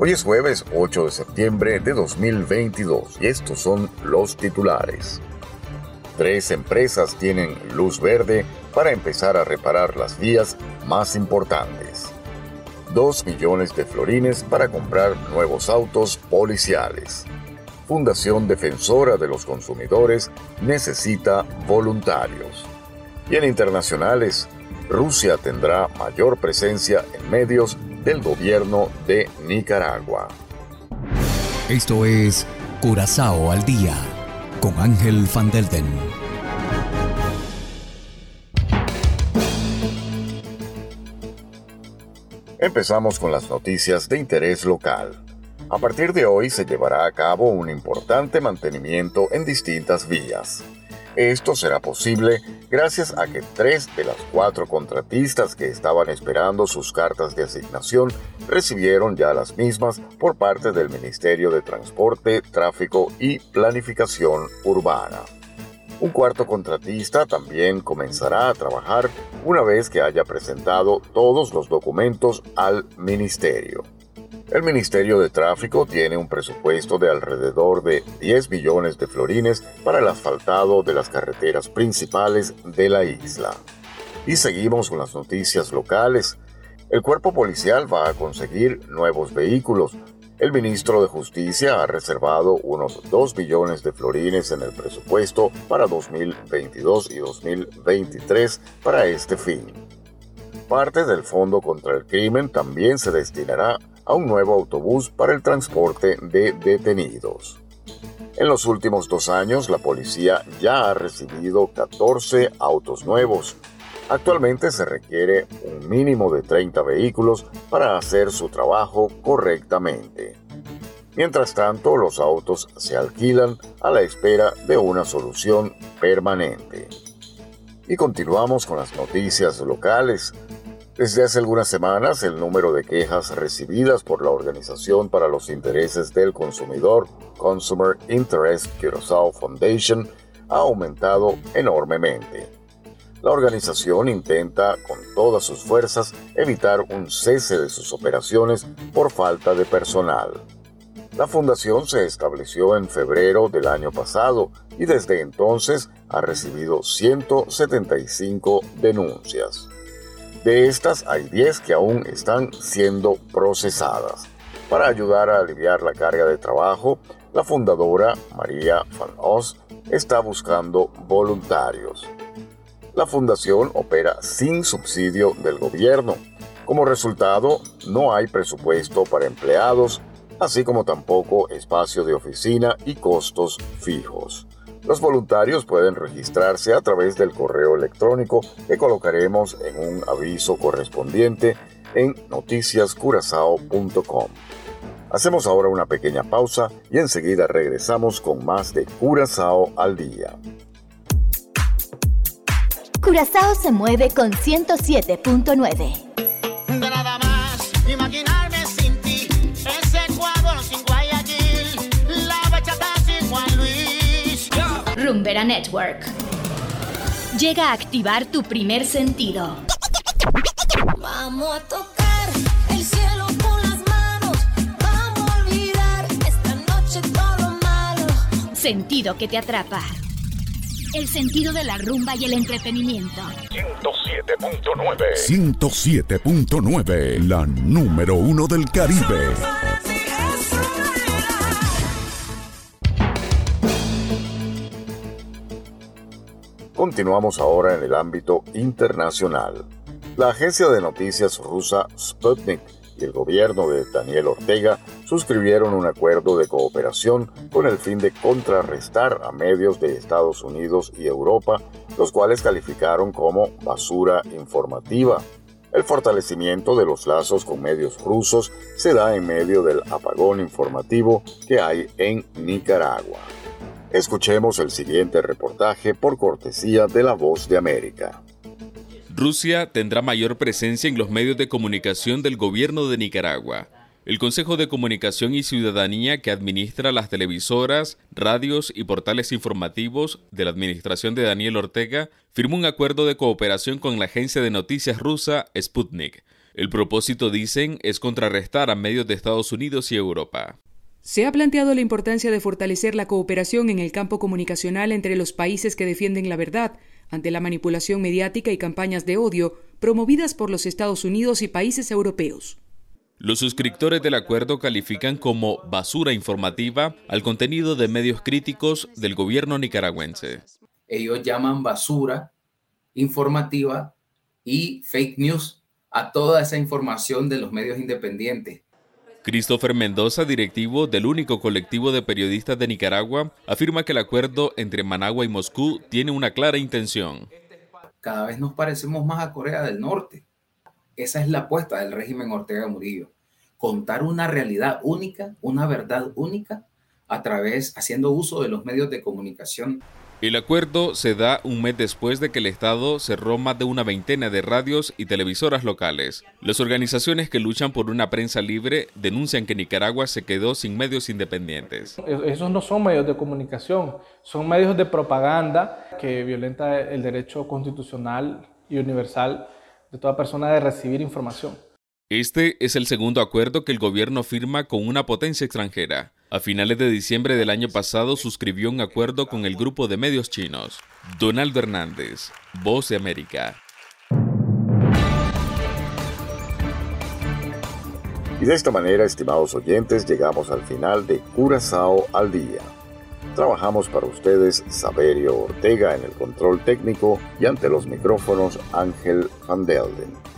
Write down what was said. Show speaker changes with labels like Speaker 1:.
Speaker 1: Hoy es jueves 8 de septiembre de 2022 y estos son los titulares. Tres empresas tienen luz verde para empezar a reparar las vías más importantes. Dos millones de florines para comprar nuevos autos policiales. Fundación Defensora de los Consumidores necesita voluntarios. Y en internacionales, Rusia tendrá mayor presencia en medios del gobierno de Nicaragua.
Speaker 2: Esto es Curazao al día con Ángel Van Delden.
Speaker 1: Empezamos con las noticias de interés local. A partir de hoy se llevará a cabo un importante mantenimiento en distintas vías. Esto será posible gracias a que tres de las cuatro contratistas que estaban esperando sus cartas de asignación recibieron ya las mismas por parte del Ministerio de Transporte, Tráfico y Planificación Urbana. Un cuarto contratista también comenzará a trabajar una vez que haya presentado todos los documentos al Ministerio. El Ministerio de Tráfico tiene un presupuesto de alrededor de 10 millones de florines para el asfaltado de las carreteras principales de la isla. Y seguimos con las noticias locales. El cuerpo policial va a conseguir nuevos vehículos. El ministro de Justicia ha reservado unos 2 millones de florines en el presupuesto para 2022 y 2023 para este fin. Parte del Fondo contra el Crimen también se destinará un nuevo autobús para el transporte de detenidos. En los últimos dos años, la policía ya ha recibido 14 autos nuevos. Actualmente se requiere un mínimo de 30 vehículos para hacer su trabajo correctamente. Mientras tanto, los autos se alquilan a la espera de una solución permanente. Y continuamos con las noticias locales. Desde hace algunas semanas, el número de quejas recibidas por la Organización para los Intereses del Consumidor, Consumer Interest Curaçao Foundation, ha aumentado enormemente. La organización intenta con todas sus fuerzas evitar un cese de sus operaciones por falta de personal. La fundación se estableció en febrero del año pasado y desde entonces ha recibido 175 denuncias. De estas hay 10 que aún están siendo procesadas. Para ayudar a aliviar la carga de trabajo, la fundadora María Van Os está buscando voluntarios. La fundación opera sin subsidio del gobierno. Como resultado, no hay presupuesto para empleados, así como tampoco espacio de oficina y costos fijos. Los voluntarios pueden registrarse a través del correo electrónico que colocaremos en un aviso correspondiente en noticiascurazao.com. Hacemos ahora una pequeña pausa y enseguida regresamos con más de Curazao al día.
Speaker 3: Curazao se mueve con 107.9. Rumbera Network. Llega a activar tu primer sentido.
Speaker 4: Vamos a tocar el cielo con las manos. Vamos a olvidar esta noche todo lo malo.
Speaker 3: Sentido que te atrapa. El sentido de la rumba y el entretenimiento.
Speaker 2: 107.9. 107.9, la número uno del Caribe.
Speaker 1: Continuamos ahora en el ámbito internacional. La agencia de noticias rusa Sputnik y el gobierno de Daniel Ortega suscribieron un acuerdo de cooperación con el fin de contrarrestar a medios de Estados Unidos y Europa, los cuales calificaron como basura informativa. El fortalecimiento de los lazos con medios rusos se da en medio del apagón informativo que hay en Nicaragua. Escuchemos el siguiente reportaje por cortesía de La Voz de América.
Speaker 5: Rusia tendrá mayor presencia en los medios de comunicación del gobierno de Nicaragua. El Consejo de Comunicación y Ciudadanía que administra las televisoras, radios y portales informativos de la administración de Daniel Ortega firmó un acuerdo de cooperación con la agencia de noticias rusa Sputnik. El propósito, dicen, es contrarrestar a medios de Estados Unidos y Europa.
Speaker 6: Se ha planteado la importancia de fortalecer la cooperación en el campo comunicacional entre los países que defienden la verdad ante la manipulación mediática y campañas de odio promovidas por los Estados Unidos y países europeos.
Speaker 5: Los suscriptores del acuerdo califican como basura informativa al contenido de medios críticos del gobierno nicaragüense.
Speaker 7: Ellos llaman basura informativa y fake news a toda esa información de los medios independientes.
Speaker 5: Christopher Mendoza, directivo del único colectivo de periodistas de Nicaragua, afirma que el acuerdo entre Managua y Moscú tiene una clara intención.
Speaker 7: Cada vez nos parecemos más a Corea del Norte esa es la apuesta del régimen Ortega Murillo. Contar una realidad única, una verdad única, a través, haciendo uso de los medios de comunicación.
Speaker 5: El acuerdo se da un mes después de que el Estado cerró más de una veintena de radios y televisoras locales. Las organizaciones que luchan por una prensa libre denuncian que Nicaragua se quedó sin medios independientes.
Speaker 8: Esos no son medios de comunicación, son medios de propaganda que violenta el derecho constitucional y universal de toda persona de recibir información.
Speaker 5: Este es el segundo acuerdo que el gobierno firma con una potencia extranjera. A finales de diciembre del año pasado suscribió un acuerdo con el grupo de medios chinos. Donaldo Hernández, Voz de América.
Speaker 1: Y de esta manera, estimados oyentes, llegamos al final de Curazao al Día. Trabajamos para ustedes Saberio Ortega en el control técnico y ante los micrófonos Ángel Van Delden.